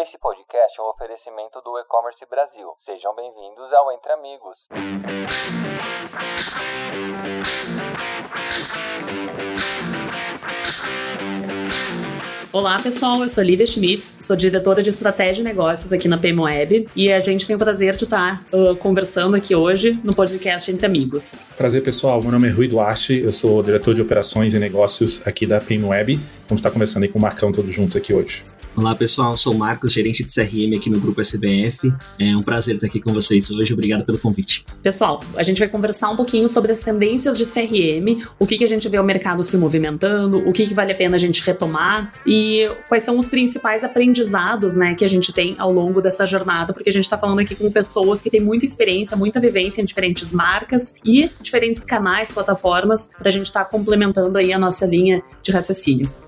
Esse podcast é um oferecimento do E-Commerce Brasil. Sejam bem-vindos ao Entre Amigos. Olá, pessoal. Eu sou Lívia Schmitz, sou diretora de estratégia e negócios aqui na PMWeb e a gente tem o prazer de estar uh, conversando aqui hoje no podcast Entre Amigos. Prazer, pessoal. Meu nome é Rui Duarte, eu sou diretor de operações e negócios aqui da PMWeb. Vamos estar conversando aí com o Marcão todos juntos aqui hoje. Olá pessoal, sou o Marcos, gerente de CRM aqui no Grupo SBF. É um prazer estar aqui com vocês hoje, obrigado pelo convite. Pessoal, a gente vai conversar um pouquinho sobre as tendências de CRM, o que, que a gente vê o mercado se movimentando, o que, que vale a pena a gente retomar e quais são os principais aprendizados né, que a gente tem ao longo dessa jornada, porque a gente está falando aqui com pessoas que têm muita experiência, muita vivência em diferentes marcas e diferentes canais, plataformas, para a gente estar tá complementando aí a nossa linha de raciocínio.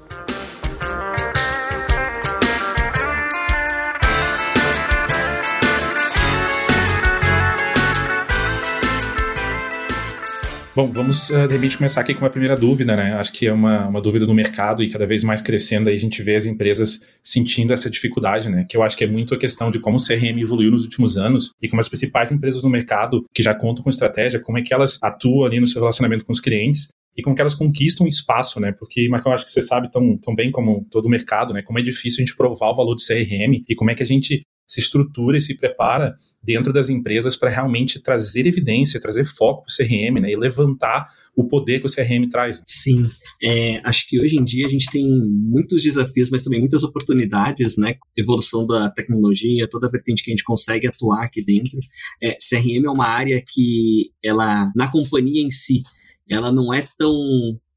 Bom, vamos eh, de repente começar aqui com uma primeira dúvida, né? Acho que é uma, uma dúvida do mercado e cada vez mais crescendo aí a gente vê as empresas sentindo essa dificuldade, né? Que eu acho que é muito a questão de como o CRM evoluiu nos últimos anos e como as principais empresas no mercado que já contam com estratégia, como é que elas atuam ali no seu relacionamento com os clientes e como que elas conquistam espaço, né? Porque, Marcão, acho que você sabe tão, tão bem como todo o mercado, né? Como é difícil a gente provar o valor do CRM e como é que a gente se estrutura e se prepara dentro das empresas para realmente trazer evidência, trazer foco para o CRM, né, e levantar o poder que o CRM traz. Sim, é, acho que hoje em dia a gente tem muitos desafios, mas também muitas oportunidades, né, evolução da tecnologia, toda a vertente que a gente consegue atuar aqui dentro. É, CRM é uma área que ela, na companhia em si, ela não é tão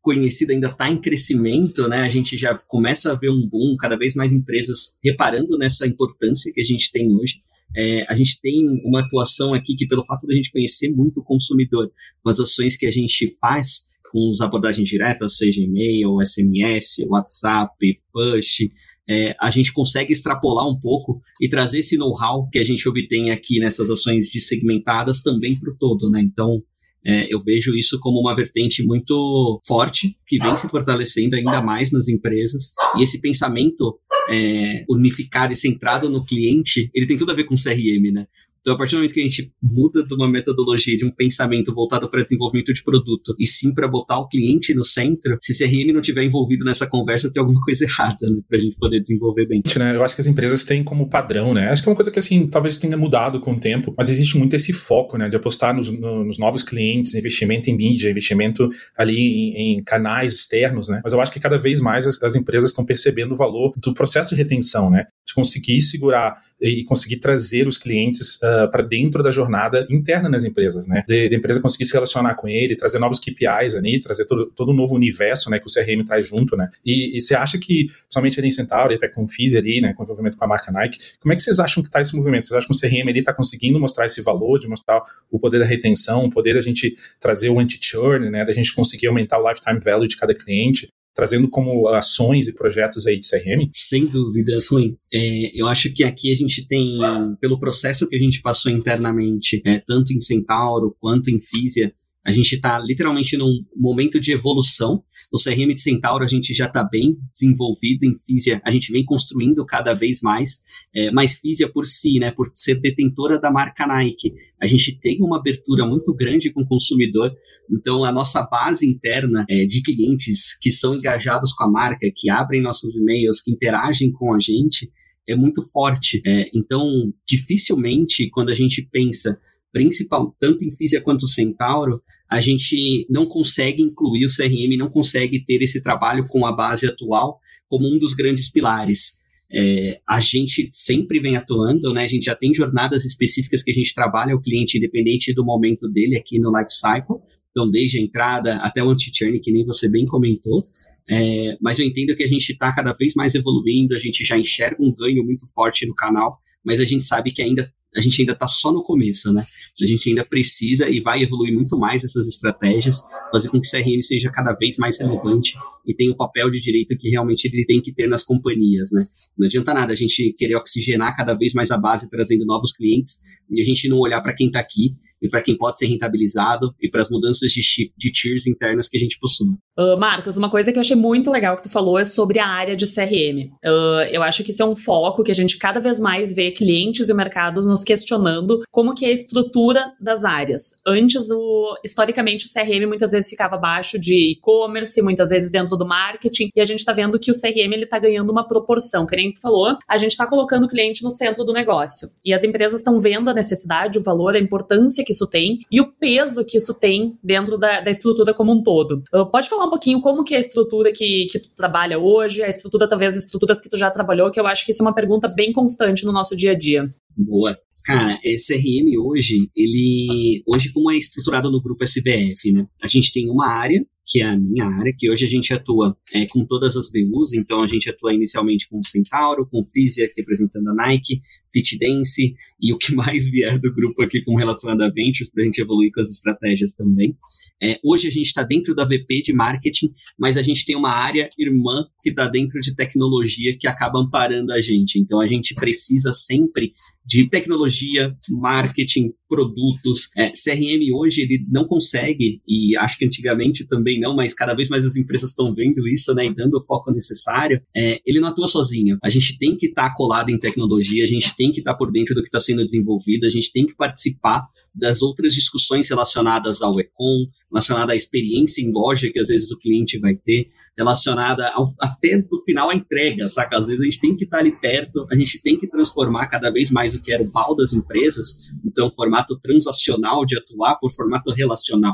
conhecida ainda está em crescimento, né? A gente já começa a ver um boom, cada vez mais empresas reparando nessa importância que a gente tem hoje. É, a gente tem uma atuação aqui que, pelo fato de a gente conhecer muito o consumidor, as ações que a gente faz com as abordagens diretas, seja e-mail, SMS, WhatsApp, push, é, a gente consegue extrapolar um pouco e trazer esse know-how que a gente obtém aqui nessas ações de segmentadas também para o todo, né? Então, é, eu vejo isso como uma vertente muito forte, que vem se fortalecendo ainda mais nas empresas. E esse pensamento é, unificado e centrado no cliente, ele tem tudo a ver com CRM, né? Então, a partir do momento que a gente muda de uma metodologia, de um pensamento voltado para desenvolvimento de produto, e sim para botar o cliente no centro, se CRM não tiver envolvido nessa conversa, tem alguma coisa errada, né? Para a gente poder desenvolver bem. Né, eu acho que as empresas têm como padrão, né? Acho que é uma coisa que, assim, talvez tenha mudado com o tempo, mas existe muito esse foco, né? De apostar nos, nos novos clientes, investimento em mídia, investimento ali em, em, canais externos, né? Mas eu acho que cada vez mais as, as empresas estão percebendo o valor do processo de retenção, né? De conseguir segurar e conseguir trazer os clientes uh, para dentro da jornada interna nas empresas, né? De, empresa conseguir se relacionar com ele, trazer novos KPIs ali, trazer todo, todo um novo universo, né, que o CRM traz junto, né? E, e você acha que, principalmente ali em Centauri, até com o Fizz ali, né, com o envolvimento com a marca Nike, como é que vocês acham que está esse movimento? Vocês acham que o CRM ali está conseguindo mostrar esse valor, de mostrar o poder da retenção, o poder da gente trazer o anti-churn, né, da gente conseguir aumentar o lifetime value de cada cliente? Trazendo como ações e projetos aí de CRM? Sem dúvidas, Ruim. É, eu acho que aqui a gente tem, pelo processo que a gente passou internamente, é, tanto em Centauro quanto em Físia, a gente está literalmente num momento de evolução. No CRM de Centauro a gente já está bem desenvolvido, em Físia a gente vem construindo cada vez mais, é, mas Físia por si, né, por ser detentora da marca Nike, a gente tem uma abertura muito grande com o consumidor, então a nossa base interna é, de clientes que são engajados com a marca, que abrem nossos e-mails, que interagem com a gente, é muito forte. É, então, dificilmente, quando a gente pensa principal, tanto em Físia quanto Centauro, a gente não consegue incluir o CRM, não consegue ter esse trabalho com a base atual como um dos grandes pilares. É, a gente sempre vem atuando, né? A gente já tem jornadas específicas que a gente trabalha o cliente independente do momento dele aqui no Life Cycle. Então, desde a entrada até o anti-churn, que nem você bem comentou. É, mas eu entendo que a gente está cada vez mais evoluindo, a gente já enxerga um ganho muito forte no canal, mas a gente sabe que ainda a gente ainda está só no começo, né? A gente ainda precisa e vai evoluir muito mais essas estratégias, fazer com que o CRM seja cada vez mais relevante e tenha o papel de direito que realmente ele tem que ter nas companhias, né? Não adianta nada a gente querer oxigenar cada vez mais a base trazendo novos clientes e a gente não olhar para quem está aqui e para quem pode ser rentabilizado e para as mudanças de, de tiers internas que a gente possui. Uh, Marcos, uma coisa que eu achei muito legal que tu falou é sobre a área de CRM. Uh, eu acho que isso é um foco que a gente cada vez mais vê clientes e mercados nos questionando como que é a estrutura das áreas. Antes, o, historicamente, o CRM muitas vezes ficava abaixo de e-commerce, muitas vezes dentro do marketing, e a gente está vendo que o CRM ele está ganhando uma proporção. Que nem tu falou, a gente está colocando o cliente no centro do negócio. E as empresas estão vendo a necessidade, o valor, a importância que isso tem e o peso que isso tem dentro da, da estrutura como um todo. Uh, pode falar um pouquinho como que é a estrutura que, que tu trabalha hoje, a estrutura, talvez as estruturas que tu já trabalhou, que eu acho que isso é uma pergunta bem constante no nosso dia a dia. Boa. Cara, CRM hoje, ele hoje como é estruturado no grupo SBF, né? A gente tem uma área que é a minha área, que hoje a gente atua é, com todas as BUs, então a gente atua inicialmente com Centauro, com Fisia, representando a Nike, FitDance e o que mais vier do grupo aqui com relacionado a Ventures, para a gente evoluir com as estratégias também. É, hoje a gente está dentro da VP de marketing, mas a gente tem uma área irmã que está dentro de tecnologia que acaba amparando a gente. Então a gente precisa sempre de tecnologia, marketing, produtos. É, CRM hoje ele não consegue, e acho que antigamente também não, mas cada vez mais as empresas estão vendo isso, né, e dando o foco necessário. É, ele não atua sozinho. A gente tem que estar tá colado em tecnologia, a gente tem que estar tá por dentro do que está sendo desenvolvido, a gente tem que participar das outras discussões relacionadas ao Econ, relacionada à experiência em loja que às vezes o cliente vai ter, relacionada ao, até no final a entrega, saca? Às vezes a gente tem que estar ali perto, a gente tem que transformar cada vez mais o que era o pau das empresas, então formato transacional de atuar por formato relacional.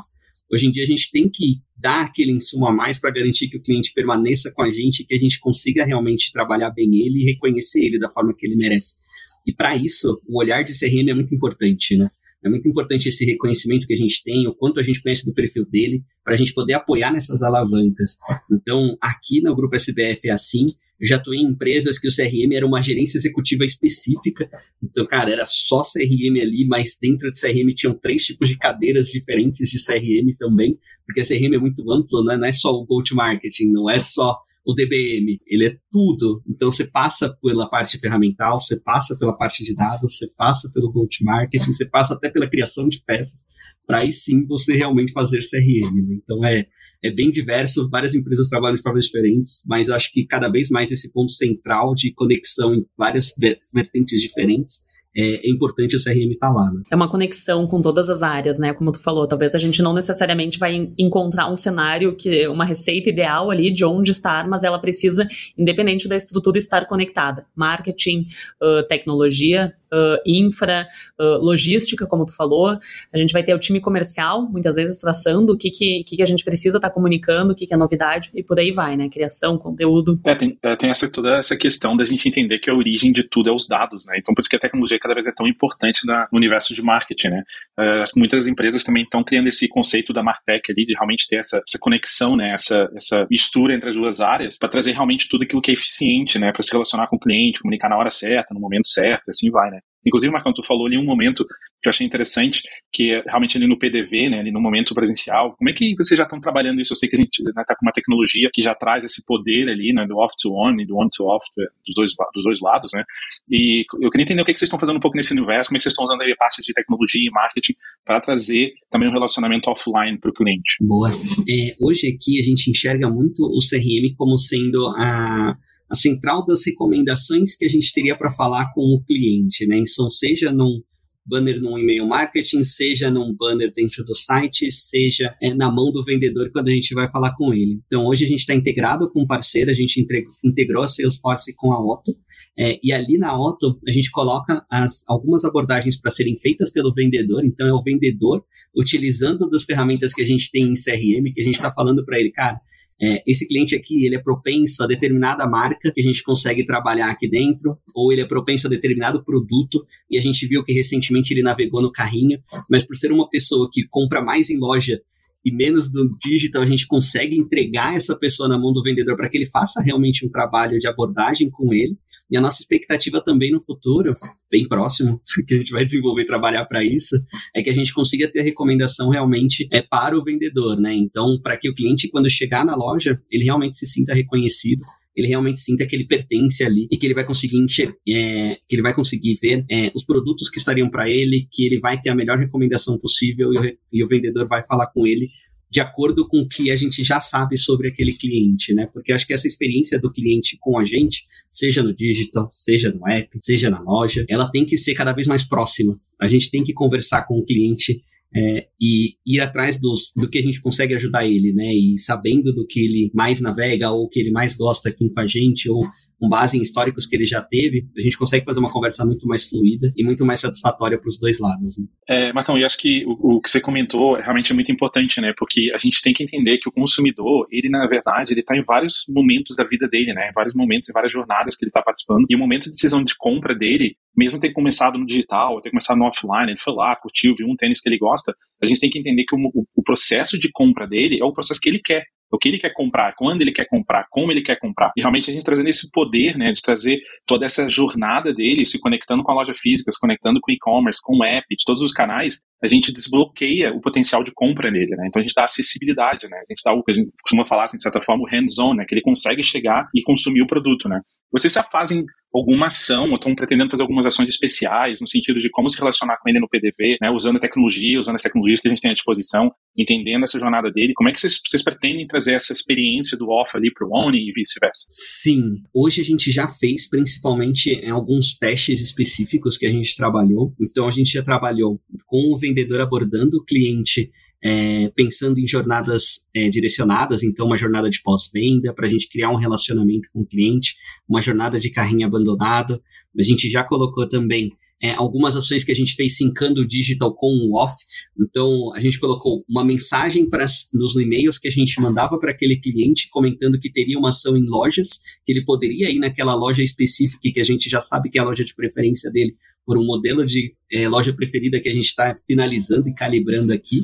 Hoje em dia a gente tem que dar aquele insumo a mais para garantir que o cliente permaneça com a gente, que a gente consiga realmente trabalhar bem ele e reconhecer ele da forma que ele merece. E para isso, o olhar de CRM é muito importante, né? É muito importante esse reconhecimento que a gente tem, o quanto a gente conhece do perfil dele, para a gente poder apoiar nessas alavancas. Então, aqui no Grupo SBF é assim. Já atuei em empresas que o CRM era uma gerência executiva específica. Então, cara, era só CRM ali, mas dentro de CRM tinham três tipos de cadeiras diferentes de CRM também, porque CRM é muito amplo, né? não é só o go-to-marketing, não é só o DBM, ele é tudo. Então você passa pela parte ferramental, você passa pela parte de dados, você passa pelo go-to-marketing, você passa até pela criação de peças, para aí sim você realmente fazer CRM. Né? Então é, é bem diverso, várias empresas trabalham de formas diferentes, mas eu acho que cada vez mais esse ponto central de conexão em várias vertentes diferentes é, é, importante o CRM estar tá lá. Né? É uma conexão com todas as áreas, né? Como tu falou, talvez a gente não necessariamente vai encontrar um cenário que uma receita ideal ali de onde estar, mas ela precisa, independente da estrutura, estar conectada. Marketing, uh, tecnologia, uh, infra, uh, logística, como tu falou. A gente vai ter o time comercial, muitas vezes traçando o que, que, que a gente precisa estar tá comunicando, o que, que é novidade, e por aí vai, né? Criação, conteúdo. É, tem, é, tem essa, toda essa questão da gente entender que a origem de tudo é os dados, né? Então, por isso que a tecnologia cada vez é tão importante na, no universo de marketing, né? Uh, muitas empresas também estão criando esse conceito da Martech ali, de realmente ter essa, essa conexão, né? Essa, essa mistura entre as duas áreas, para trazer realmente tudo aquilo que é eficiente, né? Para se relacionar com o cliente, comunicar na hora certa, no momento certo, assim vai, né? Inclusive, Marcão, tu falou ali um momento que eu achei interessante, que é realmente ali no PDV, né, ali no momento presencial. Como é que vocês já estão trabalhando isso? Eu sei que a gente está né, tá com uma tecnologia que já traz esse poder ali, né, do off-to-on e do on-to-off dos dois, dos dois lados, né? E eu queria entender o que, é que vocês estão fazendo um pouco nesse universo, como é que vocês estão usando aí passos de tecnologia e marketing para trazer também um relacionamento offline para o cliente. Boa. É, hoje aqui a gente enxerga muito o CRM como sendo a a central das recomendações que a gente teria para falar com o cliente, né? Então, seja num banner num e-mail marketing, seja num banner dentro do site, seja é, na mão do vendedor quando a gente vai falar com ele. Então, hoje a gente está integrado com um parceiro, a gente integrou a Salesforce com a Otto, é, e ali na Otto a gente coloca as, algumas abordagens para serem feitas pelo vendedor, então é o vendedor utilizando das ferramentas que a gente tem em CRM, que a gente está falando para ele, cara, é, esse cliente aqui, ele é propenso a determinada marca que a gente consegue trabalhar aqui dentro, ou ele é propenso a determinado produto, e a gente viu que recentemente ele navegou no carrinho, mas por ser uma pessoa que compra mais em loja e menos do digital, a gente consegue entregar essa pessoa na mão do vendedor para que ele faça realmente um trabalho de abordagem com ele. E a nossa expectativa também no futuro, bem próximo, que a gente vai desenvolver e trabalhar para isso, é que a gente consiga ter recomendação realmente é para o vendedor, né? Então, para que o cliente, quando chegar na loja, ele realmente se sinta reconhecido ele realmente sinta que ele pertence ali e que ele vai conseguir é, que ele vai conseguir ver é, os produtos que estariam para ele, que ele vai ter a melhor recomendação possível e o, e o vendedor vai falar com ele de acordo com o que a gente já sabe sobre aquele cliente, né? Porque acho que essa experiência do cliente com a gente, seja no digital, seja no app, seja na loja, ela tem que ser cada vez mais próxima. A gente tem que conversar com o cliente é, e ir atrás dos, do que a gente consegue ajudar ele, né? E sabendo do que ele mais navega ou que ele mais gosta aqui com a gente ou com base em históricos que ele já teve, a gente consegue fazer uma conversa muito mais fluida e muito mais satisfatória para os dois lados. Né? É, Marcão, e acho que o, o, que você comentou realmente é muito importante, né? Porque a gente tem que entender que o consumidor, ele na verdade, ele está em vários momentos da vida dele, né? Em vários momentos, em várias jornadas que ele está participando. E o momento de decisão de compra dele, mesmo ter começado no digital, ter começado no offline, ele foi lá, curtiu, viu um tênis que ele gosta, a gente tem que entender que o, o, o processo de compra dele é o processo que ele quer o que ele quer comprar, quando ele quer comprar, como ele quer comprar. E realmente a gente trazendo esse poder, né, de trazer toda essa jornada dele, se conectando com a loja física, se conectando com o e-commerce, com o app, de todos os canais, a gente desbloqueia o potencial de compra nele, né? Então a gente dá acessibilidade, né? A gente dá o que a gente costuma falar, assim, de certa forma, o hands-on, né? Que ele consegue chegar e consumir o produto, né? Vocês já fazem alguma ação ou estão pretendendo fazer algumas ações especiais no sentido de como se relacionar com ele no PDV, né? Usando a tecnologia, usando as tecnologias que a gente tem à disposição, entendendo essa jornada dele. Como é que vocês, pretendem trazer essa experiência do off ali para o on e vice-versa? Sim, hoje a gente já fez principalmente em alguns testes específicos que a gente trabalhou. Então a gente já trabalhou com o vendedor abordando o cliente é, pensando em jornadas é, direcionadas, então uma jornada de pós-venda para a gente criar um relacionamento com o cliente, uma jornada de carrinho abandonado. A gente já colocou também é, algumas ações que a gente fez sincando o digital com o off. Então, a gente colocou uma mensagem para nos e-mails que a gente mandava para aquele cliente, comentando que teria uma ação em lojas, que ele poderia ir naquela loja específica que a gente já sabe que é a loja de preferência dele, por um modelo de é, loja preferida que a gente está finalizando e calibrando aqui.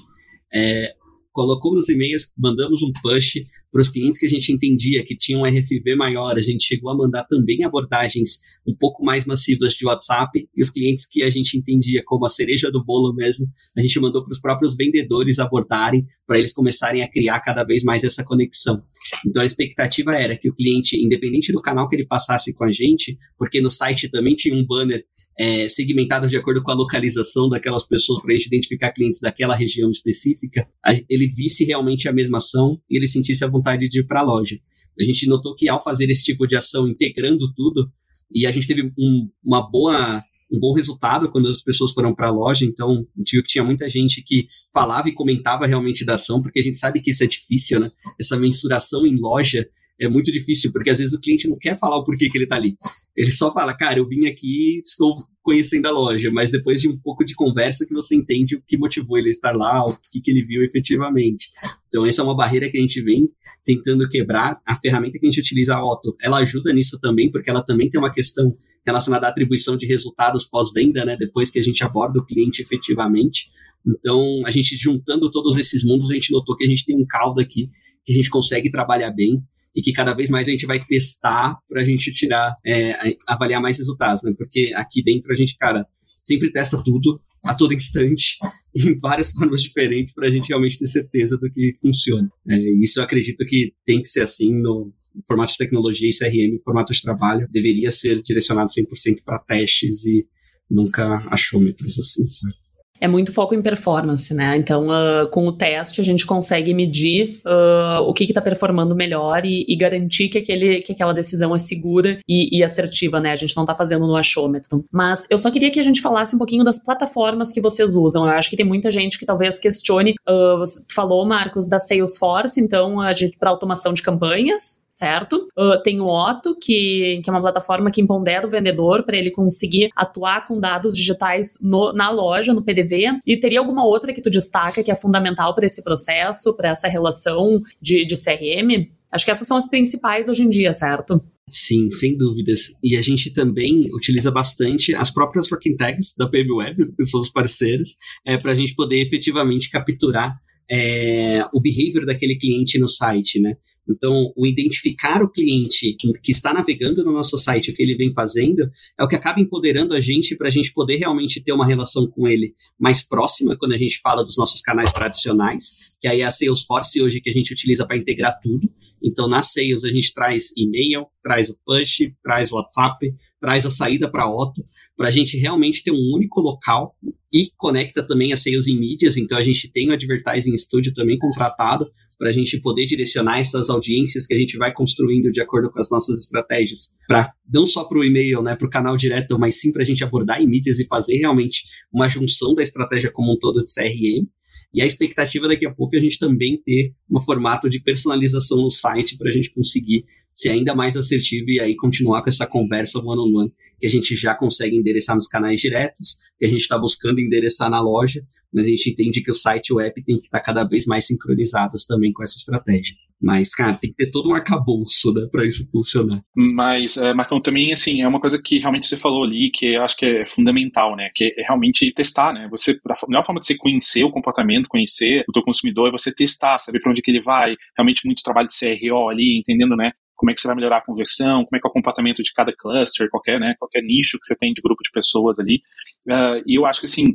É, colocou nos e-mails, mandamos um push para os clientes que a gente entendia que tinham um RFV maior, a gente chegou a mandar também abordagens um pouco mais massivas de WhatsApp, e os clientes que a gente entendia como a cereja do bolo mesmo, a gente mandou para os próprios vendedores abordarem, para eles começarem a criar cada vez mais essa conexão. Então a expectativa era que o cliente, independente do canal que ele passasse com a gente, porque no site também tinha um banner é, segmentado de acordo com a localização daquelas pessoas para a gente identificar clientes daquela região específica, ele visse realmente a mesma ação e ele sentisse a vontade de ir para a loja. A gente notou que ao fazer esse tipo de ação, integrando tudo, e a gente teve um, uma boa um bom resultado quando as pessoas foram para a loja. Então, viu que tinha muita gente que falava e comentava realmente da ação, porque a gente sabe que isso é difícil, né? Essa mensuração em loja é muito difícil, porque às vezes o cliente não quer falar o porquê que ele está ali. Ele só fala, cara, eu vim aqui, estou conhecendo a loja, mas depois de um pouco de conversa que você entende o que motivou ele a estar lá, o que, que ele viu efetivamente. Então essa é uma barreira que a gente vem tentando quebrar. A ferramenta que a gente utiliza, a Otto, ela ajuda nisso também, porque ela também tem uma questão relacionada à atribuição de resultados pós-venda, né, depois que a gente aborda o cliente efetivamente. Então, a gente juntando todos esses mundos, a gente notou que a gente tem um caldo aqui que a gente consegue trabalhar bem e que cada vez mais a gente vai testar para a gente tirar, é, avaliar mais resultados, né? Porque aqui dentro a gente, cara, sempre testa tudo a todo instante, em várias formas diferentes, para a gente realmente ter certeza do que funciona. É, isso eu acredito que tem que ser assim no formato de tecnologia e CRM, formato de trabalho, deveria ser direcionado 100% para testes e nunca achômetros, assim, sabe? É muito foco em performance, né? Então, uh, com o teste, a gente consegue medir uh, o que está performando melhor e, e, garantir que, aquele, que aquela decisão é segura e, e assertiva, né? A gente não está fazendo no achômetro. Mas eu só queria que a gente falasse um pouquinho das plataformas que vocês usam. Eu acho que tem muita gente que talvez questione. Uh, falou, Marcos, da Salesforce, então, a gente para automação de campanhas, certo? Uh, tem o Otto, que, que é uma plataforma que empodera o vendedor para ele conseguir atuar com dados digitais no, na loja, no PDV. E teria alguma outra que tu destaca que é fundamental para esse processo, para essa relação de, de CRM? Acho que essas são as principais hoje em dia, certo? Sim, sem dúvidas. E a gente também utiliza bastante as próprias working tags da PaveWeb, que são os parceiros, é, para a gente poder efetivamente capturar é, o behavior daquele cliente no site, né? Então, o identificar o cliente que está navegando no nosso site, o que ele vem fazendo, é o que acaba empoderando a gente para a gente poder realmente ter uma relação com ele mais próxima quando a gente fala dos nossos canais tradicionais, que aí é a Salesforce hoje que a gente utiliza para integrar tudo. Então, na Sales a gente traz e-mail, traz o push, traz o WhatsApp, traz a saída para Otto, para a gente realmente ter um único local e conecta também a sales em mídias, então a gente tem o Advertising Studio também contratado para a gente poder direcionar essas audiências que a gente vai construindo de acordo com as nossas estratégias, para não só para o e-mail, né, para o canal direto, mas sim para a gente abordar em mídias e fazer realmente uma junção da estratégia como um todo de CRM. E a expectativa daqui a pouco é a gente também ter um formato de personalização no site para a gente conseguir ser ainda mais assertivo e aí continuar com essa conversa one-on-one -on -one, que a gente já consegue endereçar nos canais diretos, que a gente está buscando endereçar na loja, mas a gente entende que o site e o app tem que estar tá cada vez mais sincronizados também com essa estratégia. Mas, cara, tem que ter todo um arcabouço, né, para isso funcionar. Mas, é, Marcão, também, assim, é uma coisa que realmente você falou ali, que eu acho que é fundamental, né, que é realmente testar, né, você, a melhor forma de você conhecer o comportamento, conhecer o teu consumidor, é você testar, saber para onde que ele vai, realmente muito trabalho de CRO ali, entendendo, né, como é que você vai melhorar a conversão, como é que é o comportamento de cada cluster, qualquer, né, qualquer nicho que você tem de grupo de pessoas ali. Uh, e eu acho que, assim,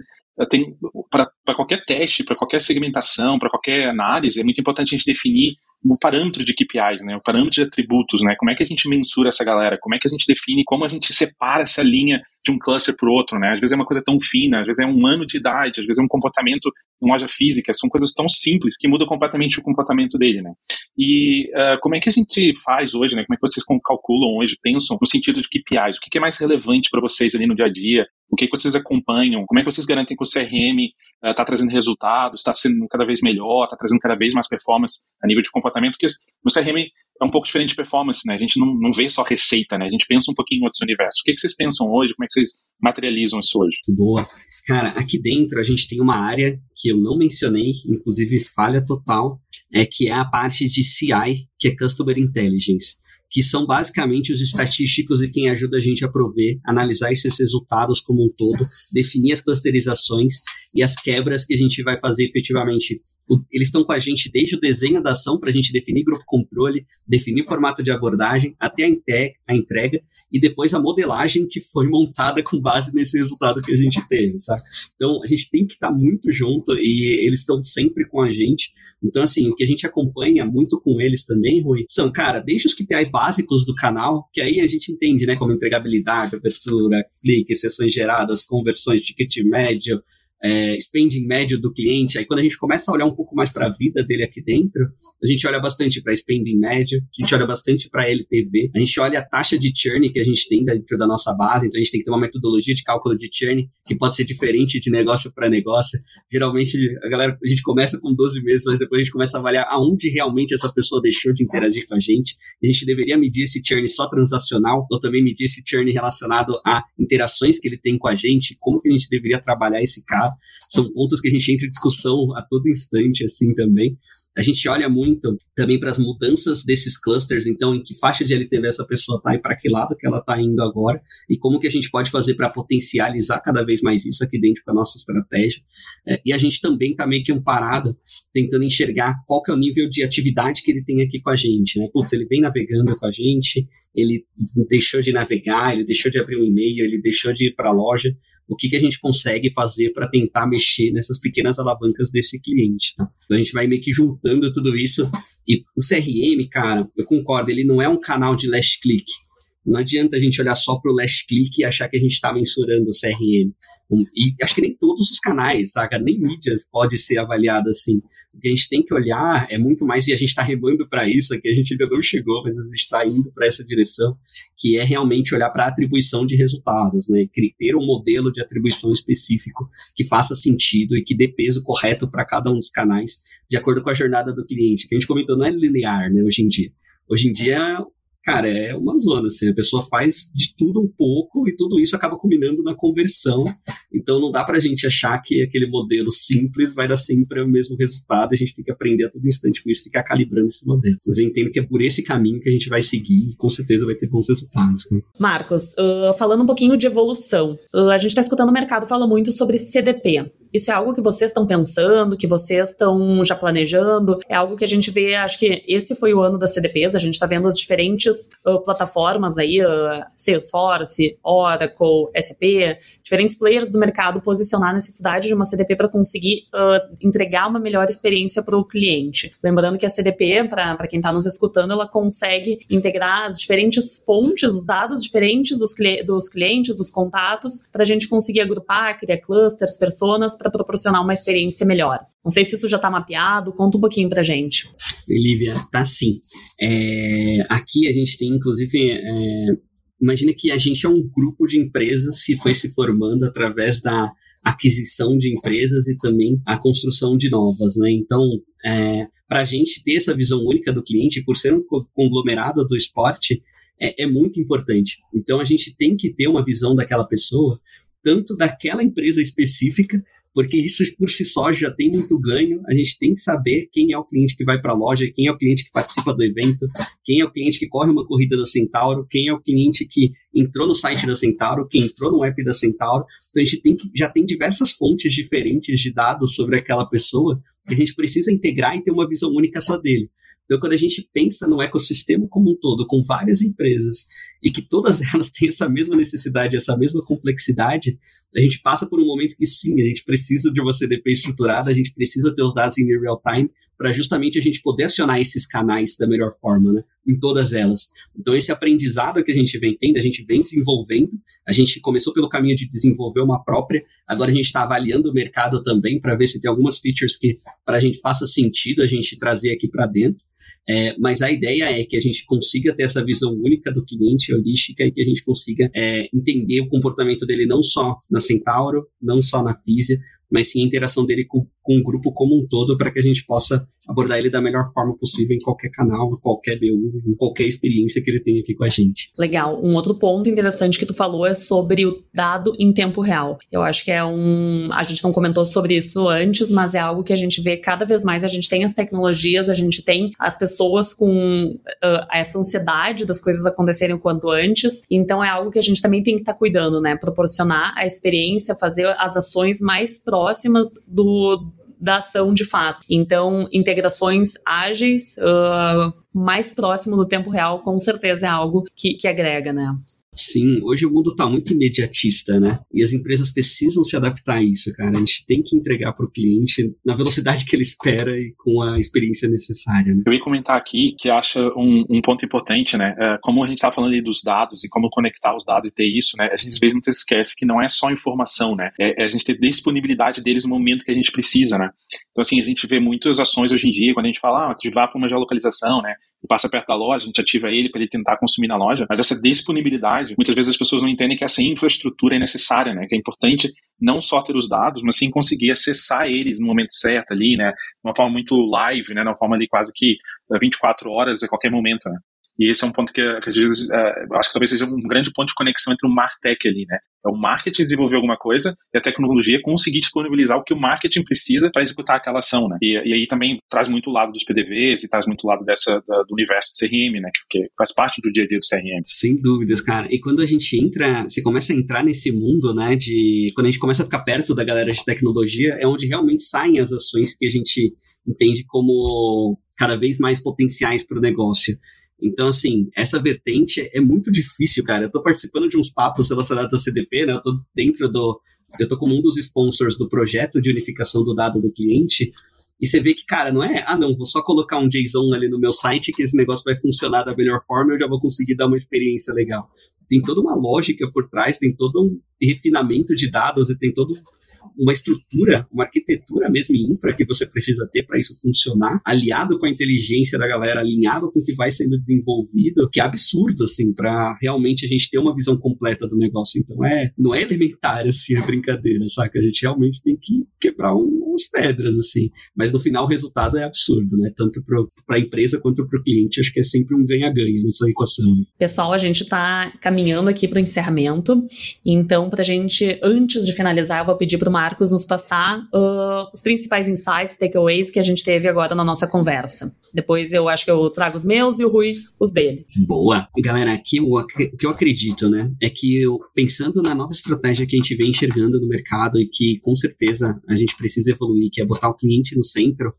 para qualquer teste, para qualquer segmentação, para qualquer análise, é muito importante a gente definir o parâmetro de KPIs, né, o parâmetro de atributos, né, como é que a gente mensura essa galera, como é que a gente define, como a gente separa essa linha de um cluster para o outro, né, às vezes é uma coisa tão fina, às vezes é um ano de idade, às vezes é um comportamento em loja física, são coisas tão simples que mudam completamente o comportamento dele, né. E uh, como é que a gente faz hoje, né, como é que vocês calculam hoje, pensam no sentido de KPIs, o que é mais relevante para vocês ali no dia a dia, o que, que vocês acompanham, como é que vocês garantem que o CRM está uh, trazendo resultados, está sendo cada vez melhor, está trazendo cada vez mais performance a nível de comportamento, porque no CRM é um pouco diferente de performance, né? A gente não, não vê só receita, né? A gente pensa um pouquinho em outros universos. O que, que vocês pensam hoje? Como é que vocês materializam isso hoje? Boa. Cara, aqui dentro a gente tem uma área que eu não mencionei, inclusive falha total, é que é a parte de CI, que é Customer Intelligence que são basicamente os estatísticos e quem ajuda a gente a prover, analisar esses resultados como um todo, definir as clusterizações e as quebras que a gente vai fazer efetivamente. Eles estão com a gente desde o desenho da ação para a gente definir grupo controle, definir formato de abordagem, até a entrega e depois a modelagem que foi montada com base nesse resultado que a gente teve, sabe? Então a gente tem que estar tá muito junto e eles estão sempre com a gente então, assim, o que a gente acompanha muito com eles também, Rui, são, cara, desde os KPIs básicos do canal, que aí a gente entende, né, como entregabilidade, abertura, clique, sessões geradas, conversões, ticket médio, é, spending médio do cliente. Aí quando a gente começa a olhar um pouco mais para a vida dele aqui dentro, a gente olha bastante para spending médio, a gente olha bastante para LTV, a gente olha a taxa de churn que a gente tem dentro da nossa base, então a gente tem que ter uma metodologia de cálculo de churn que pode ser diferente de negócio para negócio. Geralmente a galera, a gente começa com 12 meses, mas depois a gente começa a avaliar aonde realmente essa pessoa deixou de interagir com a gente. A gente deveria medir esse churn só transacional ou também medir esse churn relacionado a interações que ele tem com a gente, como que a gente deveria trabalhar esse caso são pontos que a gente entra em discussão a todo instante, assim, também. A gente olha muito também para as mudanças desses clusters, então, em que faixa de LTV essa pessoa está e para que lado que ela está indo agora, e como que a gente pode fazer para potencializar cada vez mais isso aqui dentro com a nossa estratégia. É, e a gente também está meio que amparado, tentando enxergar qual que é o nível de atividade que ele tem aqui com a gente, né? Putz, ele vem navegando com a gente, ele deixou de navegar, ele deixou de abrir um e-mail, ele deixou de ir para a loja, o que, que a gente consegue fazer para tentar mexer nessas pequenas alavancas desse cliente. Tá? Então a gente vai meio que juntando tudo isso. E o CRM, cara, eu concordo, ele não é um canal de last click. Não adianta a gente olhar só para o last click e achar que a gente está mensurando o CRM. E acho que nem todos os canais, saca? Nem mídias pode ser avaliado assim. O que a gente tem que olhar é muito mais, e a gente está remando para isso, que a gente ainda não chegou, mas a gente está indo para essa direção, que é realmente olhar para a atribuição de resultados, né? Ter um modelo de atribuição específico que faça sentido e que dê peso correto para cada um dos canais, de acordo com a jornada do cliente. Que a gente comentou, não é linear, né, hoje em dia. Hoje em dia, cara, é uma zona, assim, a pessoa faz de tudo um pouco e tudo isso acaba combinando na conversão. Então não dá pra gente achar que aquele modelo simples vai dar sempre o mesmo resultado, a gente tem que aprender a todo instante com isso, ficar calibrando esse modelo. Mas eu entendo que é por esse caminho que a gente vai seguir e com certeza vai ter bons resultados. Né? Marcos, uh, falando um pouquinho de evolução, uh, a gente está escutando o mercado fala muito sobre CDP. Isso é algo que vocês estão pensando, que vocês estão já planejando? É algo que a gente vê, acho que esse foi o ano das CDPs, a gente está vendo as diferentes uh, plataformas aí, Salesforce, Oracle, SAP, diferentes players do mercado posicionar a necessidade de uma CDP para conseguir uh, entregar uma melhor experiência para o cliente. Lembrando que a CDP, para quem está nos escutando, ela consegue integrar as diferentes fontes, os dados diferentes dos, dos clientes, dos contatos, para a gente conseguir agrupar, criar clusters, personas, para proporcionar uma experiência melhor. Não sei se isso já está mapeado, conta um pouquinho para gente. Lívia, tá sim. É, aqui a gente tem, inclusive, é, imagina que a gente é um grupo de empresas que foi se formando através da aquisição de empresas e também a construção de novas, né? Então, é, para a gente ter essa visão única do cliente, por ser um conglomerado do esporte, é, é muito importante. Então, a gente tem que ter uma visão daquela pessoa, tanto daquela empresa específica, porque isso por si só já tem muito ganho. A gente tem que saber quem é o cliente que vai para a loja, quem é o cliente que participa do evento, quem é o cliente que corre uma corrida da Centauro, quem é o cliente que entrou no site da Centauro, quem entrou no app da Centauro. Então a gente tem que, já tem diversas fontes diferentes de dados sobre aquela pessoa que a gente precisa integrar e ter uma visão única só dele. Então, quando a gente pensa no ecossistema como um todo, com várias empresas, e que todas elas têm essa mesma necessidade, essa mesma complexidade, a gente passa por um momento que sim, a gente precisa de uma CDP estruturada, a gente precisa ter os dados em real time para justamente a gente poder acionar esses canais da melhor forma, né? Em todas elas. Então, esse aprendizado que a gente vem tendo, a gente vem desenvolvendo, a gente começou pelo caminho de desenvolver uma própria, agora a gente está avaliando o mercado também para ver se tem algumas features que para a gente faça sentido a gente trazer aqui para dentro. É, mas a ideia é que a gente consiga ter essa visão única do cliente holística e que a gente consiga é, entender o comportamento dele não só na Centauro, não só na Físia, mas sim a interação dele com, com o grupo como um todo para que a gente possa abordar ele da melhor forma possível em qualquer canal, em qualquer BU, em qualquer experiência que ele tenha aqui com a gente. Legal. Um outro ponto interessante que tu falou é sobre o dado em tempo real. Eu acho que é um. A gente não comentou sobre isso antes, mas é algo que a gente vê cada vez mais. A gente tem as tecnologias, a gente tem as pessoas com uh, essa ansiedade das coisas acontecerem o quanto antes. Então é algo que a gente também tem que estar tá cuidando, né? Proporcionar a experiência, fazer as ações mais próximas do, da ação de fato. Então, integrações ágeis, uh, mais próximo do tempo real, com certeza é algo que, que agrega, né? Sim, hoje o mundo está muito imediatista, né? E as empresas precisam se adaptar a isso, cara. A gente tem que entregar para o cliente na velocidade que ele espera e com a experiência necessária. Né? Eu ia comentar aqui que acha um, um ponto importante, né? É, como a gente está falando aí dos dados e como conectar os dados e ter isso, né? A gente às vezes muitas esquece que não é só informação, né? É, é a gente ter disponibilidade deles no momento que a gente precisa, né? Então, assim, a gente vê muitas ações hoje em dia, quando a gente fala, ah, ativar para uma geolocalização, né? Passa perto da loja, a gente ativa ele para ele tentar consumir na loja, mas essa disponibilidade, muitas vezes as pessoas não entendem que essa infraestrutura é necessária, né? Que é importante não só ter os dados, mas sim conseguir acessar eles no momento certo ali, né? De uma forma muito live, né? De uma forma ali quase que 24 horas a qualquer momento, né? E esse é um ponto que, que às vezes, uh, acho que talvez seja um grande ponto de conexão entre o Martech ali, né? É o marketing desenvolver alguma coisa e a tecnologia conseguir disponibilizar o que o marketing precisa para executar aquela ação, né? E, e, aí também traz muito o lado dos PDVs e traz muito o lado dessa, da, do universo do CRM, né? Que, que, faz parte do dia a dia do CRM. Sem dúvidas, cara. E quando a gente entra, você começa a entrar nesse mundo, né? De quando a gente começa a ficar perto da galera de tecnologia, é onde realmente saem as ações que a gente entende como cada vez mais potenciais para o negócio. Então, assim, essa vertente é muito difícil, cara. Eu tô participando de uns papos relacionados ao CDP, né? Eu tô dentro do. Eu tô como um dos sponsors do projeto de unificação do dado do cliente. E você vê que, cara, não é, ah, não, vou só colocar um JSON ali no meu site que esse negócio vai funcionar da melhor forma e eu já vou conseguir dar uma experiência legal. Tem toda uma lógica por trás, tem todo um refinamento de dados e tem todo uma estrutura, uma arquitetura mesmo infra que você precisa ter para isso funcionar, aliado com a inteligência da galera, alinhado com o que vai sendo desenvolvido, que é absurdo, assim, para realmente a gente ter uma visão completa do negócio. Então, é, não é elementar, assim, a brincadeira, saca? A gente realmente tem que quebrar um algumas pedras, assim. Mas no final o resultado é absurdo, né? Tanto para a empresa quanto para o cliente. Acho que é sempre um ganha-ganha nessa equação. Pessoal, a gente está caminhando aqui para o encerramento. Então, para a gente, antes de finalizar, eu vou pedir para o Marcos nos passar uh, os principais insights, takeaways que a gente teve agora na nossa conversa. Depois eu acho que eu trago os meus e o Rui os dele. Boa. Galera, aqui o que eu acredito, né, é que eu, pensando na nova estratégia que a gente vem enxergando no mercado e que com certeza a gente precisa evoluir, que é botar o cliente no centro,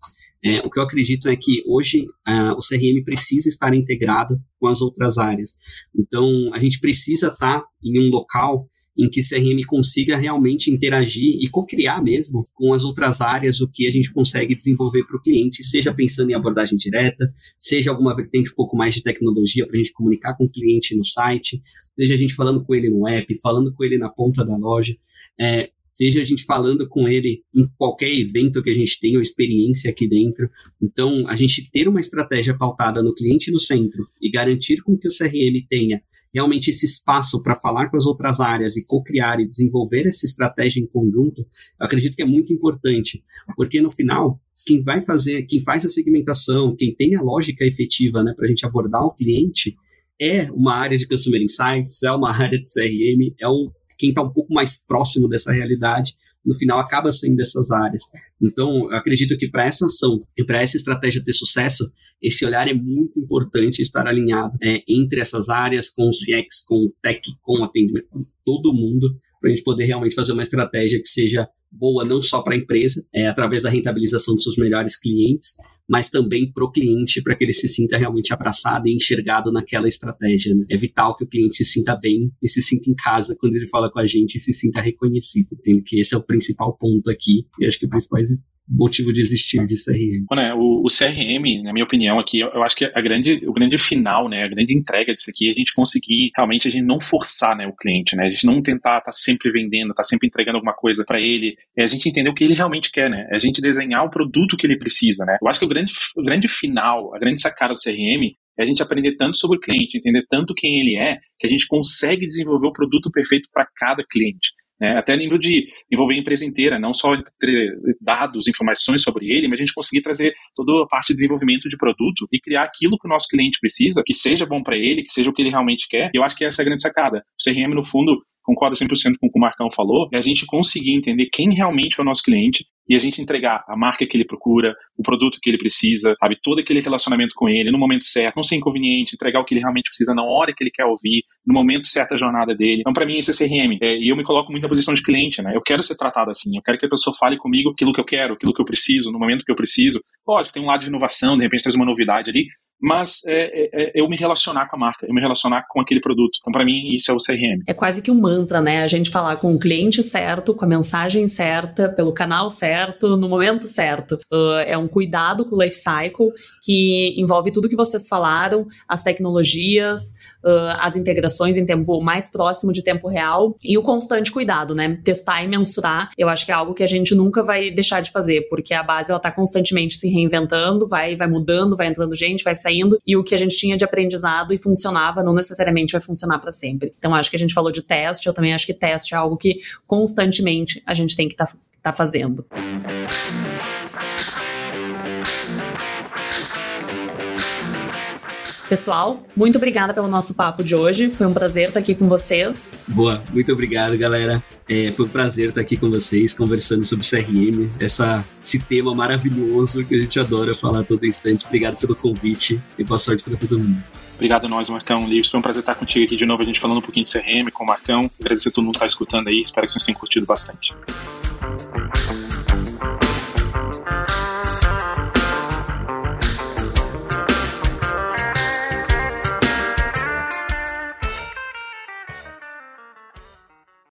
é, o que eu acredito é que hoje uh, o CRM precisa estar integrado com as outras áreas. Então, a gente precisa estar em um local em que CRM consiga realmente interagir e co-criar mesmo com as outras áreas o que a gente consegue desenvolver para o cliente, seja pensando em abordagem direta, seja alguma vertente um pouco mais de tecnologia para a gente comunicar com o cliente no site, seja a gente falando com ele no app, falando com ele na ponta da loja. É, seja a gente falando com ele em qualquer evento que a gente tenha ou experiência aqui dentro. Então, a gente ter uma estratégia pautada no cliente no centro e garantir com que o CRM tenha realmente esse espaço para falar com as outras áreas e co-criar e desenvolver essa estratégia em conjunto, eu acredito que é muito importante, porque no final, quem vai fazer, quem faz a segmentação, quem tem a lógica efetiva né, para a gente abordar o cliente, é uma área de Customer Insights, é uma área de CRM, é um, quem está um pouco mais próximo dessa realidade, no final acaba sendo dessas áreas. Então, eu acredito que para essa ação e para essa estratégia ter sucesso, esse olhar é muito importante estar alinhado é, entre essas áreas, com o CX, com o tech, com o atendimento, com todo mundo, para a gente poder realmente fazer uma estratégia que seja boa não só para a empresa, é, através da rentabilização dos seus melhores clientes, mas também para o cliente, para que ele se sinta realmente abraçado e enxergado naquela estratégia. Né? É vital que o cliente se sinta bem e se sinta em casa quando ele fala com a gente e se sinta reconhecido. Entendo que esse é o principal ponto aqui, e acho que o principal motivo de existir de CRM. Né, o, o, CRM, na minha opinião, aqui, eu, eu, acho que a grande, o grande final, né, a grande entrega disso aqui é a gente conseguir realmente a gente não forçar né, o cliente, né, a gente não tentar estar tá sempre vendendo, estar tá sempre entregando alguma coisa para ele, é a gente entender o que ele realmente quer, né, é a gente desenhar o produto que ele precisa, né. Eu acho que o grande, o grande final, a grande sacada do CRM é a gente aprender tanto sobre o cliente, entender tanto quem ele é, que a gente consegue desenvolver o produto perfeito para cada cliente. Né? Até lembro de envolver a empresa inteira, não só dados, informações sobre ele, mas a gente conseguir trazer toda a parte de desenvolvimento de produto e criar aquilo que o nosso cliente precisa, que seja bom para ele, que seja o que ele realmente quer. Eu acho que essa é a grande sacada. O CRM, no fundo, concordo 100% com o que o Marcão falou, é a gente conseguir entender quem realmente é o nosso cliente e a gente entregar a marca que ele procura, o produto que ele precisa, sabe, todo aquele relacionamento com ele no momento certo, não ser inconveniente, entregar o que ele realmente precisa na hora que ele quer ouvir, no momento certo da jornada dele. Então, para mim, esse é CRM. É, e eu me coloco muito na posição de cliente, né? Eu quero ser tratado assim, eu quero que a pessoa fale comigo aquilo que eu quero, aquilo que eu preciso, no momento que eu preciso. Lógico, tem um lado de inovação, de repente traz uma novidade ali, mas é, é, é, eu me relacionar com a marca, eu me relacionar com aquele produto. Então, para mim, isso é o CRM. É quase que um mantra, né? A gente falar com o cliente certo, com a mensagem certa, pelo canal certo, no momento certo. Uh, é um cuidado com o life cycle que envolve tudo que vocês falaram, as tecnologias, uh, as integrações em tempo mais próximo de tempo real e o constante cuidado, né? Testar e mensurar, eu acho que é algo que a gente nunca vai deixar de fazer, porque a base ela tá constantemente se reinventando, vai, vai mudando, vai entrando gente, vai saindo, e o que a gente tinha de aprendizado e funcionava não necessariamente vai funcionar para sempre. Então acho que a gente falou de teste, eu também acho que teste é algo que constantemente a gente tem que estar tá, tá fazendo. Pessoal, muito obrigada pelo nosso papo de hoje. Foi um prazer estar aqui com vocês. Boa, muito obrigado, galera. É, foi um prazer estar aqui com vocês, conversando sobre CRM, essa, esse tema maravilhoso que a gente adora falar todo instante. Obrigado pelo convite e boa sorte para todo mundo. Obrigado a nós, Marcão. Livros, foi um prazer estar contigo aqui de novo, a gente falando um pouquinho de CRM com o Marcão. Agradecer a todo mundo que está escutando aí, espero que vocês tenham curtido bastante.